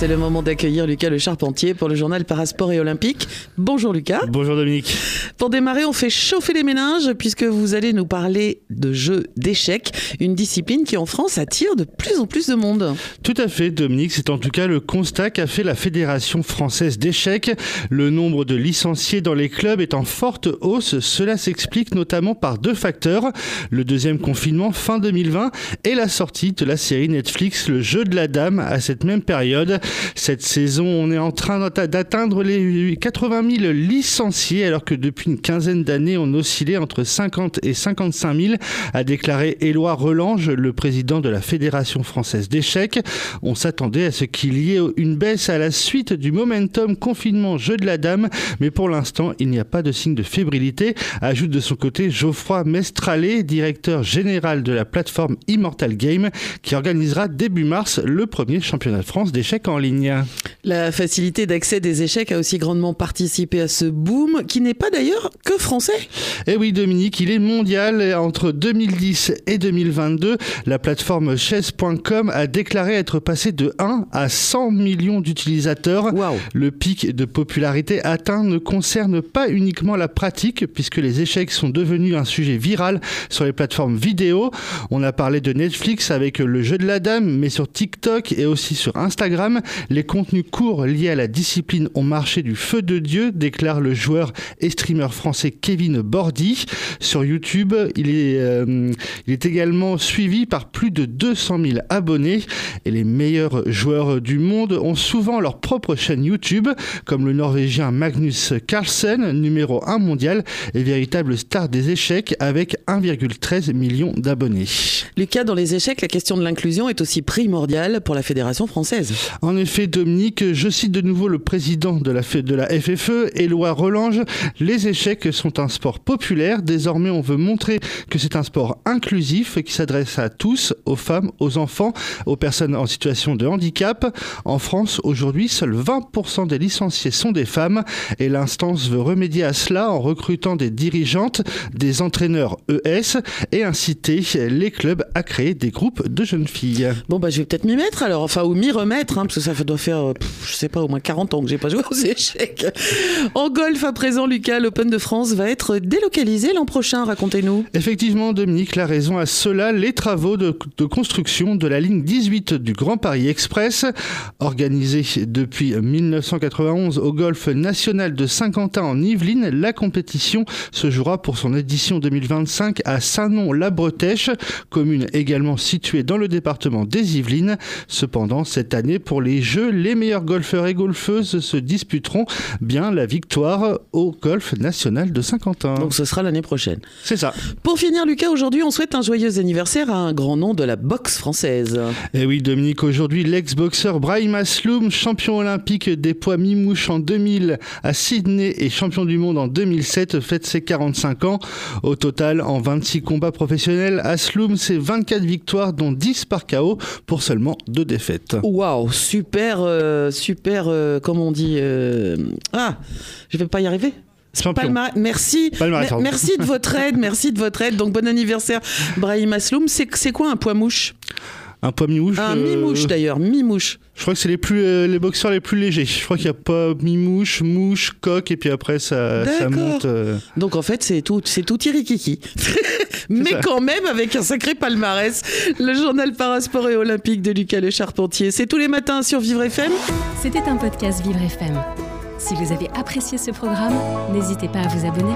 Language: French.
C'est le moment d'accueillir Lucas Le Charpentier pour le journal Parasport et Olympique. Bonjour Lucas. Bonjour Dominique. Pour démarrer, on fait chauffer les méninges puisque vous allez nous parler de jeux d'échecs, une discipline qui en France attire de plus en plus de monde. Tout à fait Dominique, c'est en tout cas le constat qu'a fait la Fédération française d'échecs. Le nombre de licenciés dans les clubs est en forte hausse. Cela s'explique notamment par deux facteurs. Le deuxième confinement fin 2020 et la sortie de la série Netflix Le jeu de la dame à cette même période. Cette saison, on est en train d'atteindre les 80 000 licenciés, alors que depuis une quinzaine d'années, on oscillait entre 50 et 55 000, a déclaré Éloi Relange, le président de la Fédération française d'échecs. On s'attendait à ce qu'il y ait une baisse à la suite du momentum confinement jeu de la dame, mais pour l'instant, il n'y a pas de signe de fébrilité, ajoute de son côté Geoffroy Mestralet, directeur général de la plateforme Immortal Game, qui organisera début mars le premier championnat de France d'échecs en ligne. La facilité d'accès des échecs a aussi grandement participé à ce boom, qui n'est pas d'ailleurs que français. Eh oui, Dominique, il est mondial. Entre 2010 et 2022, la plateforme chess.com a déclaré être passée de 1 à 100 millions d'utilisateurs. Le pic de popularité atteint ne concerne pas uniquement la pratique, puisque les échecs sont devenus un sujet viral sur les plateformes vidéo. On a parlé de Netflix avec le jeu de la dame, mais sur TikTok et aussi sur Instagram, les contenus courts liés à la discipline ont marché du feu de Dieu, déclare le joueur et streamer français Kevin Bordy. Sur YouTube, il est, euh, il est également suivi par plus de 200 000 abonnés et les meilleurs joueurs du monde ont souvent leur propre chaîne YouTube, comme le Norvégien Magnus Carlsen, numéro 1 mondial et véritable star des échecs avec 1,13 million d'abonnés. Lucas, dans les échecs, la question de l'inclusion est aussi primordiale pour la Fédération française. En effet, Dominique, je cite de nouveau le président de la, FFE, Éloi Relange, les échecs sont un sport populaire. Désormais, on veut montrer que c'est un sport inclusif qui s'adresse à tous, aux femmes, aux enfants, aux personnes en situation de handicap. En France, aujourd'hui, seuls 20% des licenciés sont des femmes et l'instance veut remédier à cela en recrutant des dirigeantes, des entraîneurs ES et inciter les clubs à créer des groupes de jeunes filles. Bon, bah, je vais peut-être m'y mettre alors, enfin, ou m'y remettre, hein, parce ça doit faire, euh, je sais pas, au moins 40 ans que j'ai pas joué aux échecs. En golf, à présent, Lucas, l'Open de France va être délocalisé l'an prochain, racontez-nous. Effectivement, Dominique, la raison à cela, les travaux de, construction de la ligne 18 du Grand Paris Express, organisée depuis 1991 au golf national de Saint-Quentin en Yvelines, la compétition se jouera pour son édition 2025 à Saint-Nom-la-Bretèche, commune également située dans le département des Yvelines. Cependant, cette année, pour les Jeux, les meilleurs golfeurs et golfeuses se disputeront bien la victoire au golf national de Saint-Quentin. Donc ce sera l'année prochaine. C'est ça. Pour finir, Lucas, aujourd'hui, on souhaite un joyeux anniversaire à un grand nom de la boxe française. Et eh oui, Dominique, aujourd'hui, l'ex-boxeur Brahim Asloum, champion olympique des poids mi-mouche en 2000 à Sydney et champion du monde en 2007, fête ses 45 ans. Au total, en 26 combats professionnels, Asloum, c'est 24 victoires, dont 10 par KO pour seulement 2 défaites. Waouh, super super, euh, super, euh, comment on dit euh, Ah, je vais pas y arriver. Merci, merci de votre aide, merci de votre aide. Donc bon anniversaire, Brahim Asloum. C'est quoi un poids mouche? Un poids mi-mouche. Un mi-mouche d'ailleurs, mi-mouche. Je crois que c'est les plus les boxeurs les plus légers. Je crois qu'il y a pas mi-mouche, mouche, coq et puis après ça, ça monte. Donc en fait c'est tout c'est tout tirikiki. mais quand même avec un sacré palmarès. Le journal Parasport et Olympique de Lucas Le Charpentier. C'est tous les matins sur Vivre FM. C'était un podcast Vivre FM. Si vous avez apprécié ce programme, n'hésitez pas à vous abonner.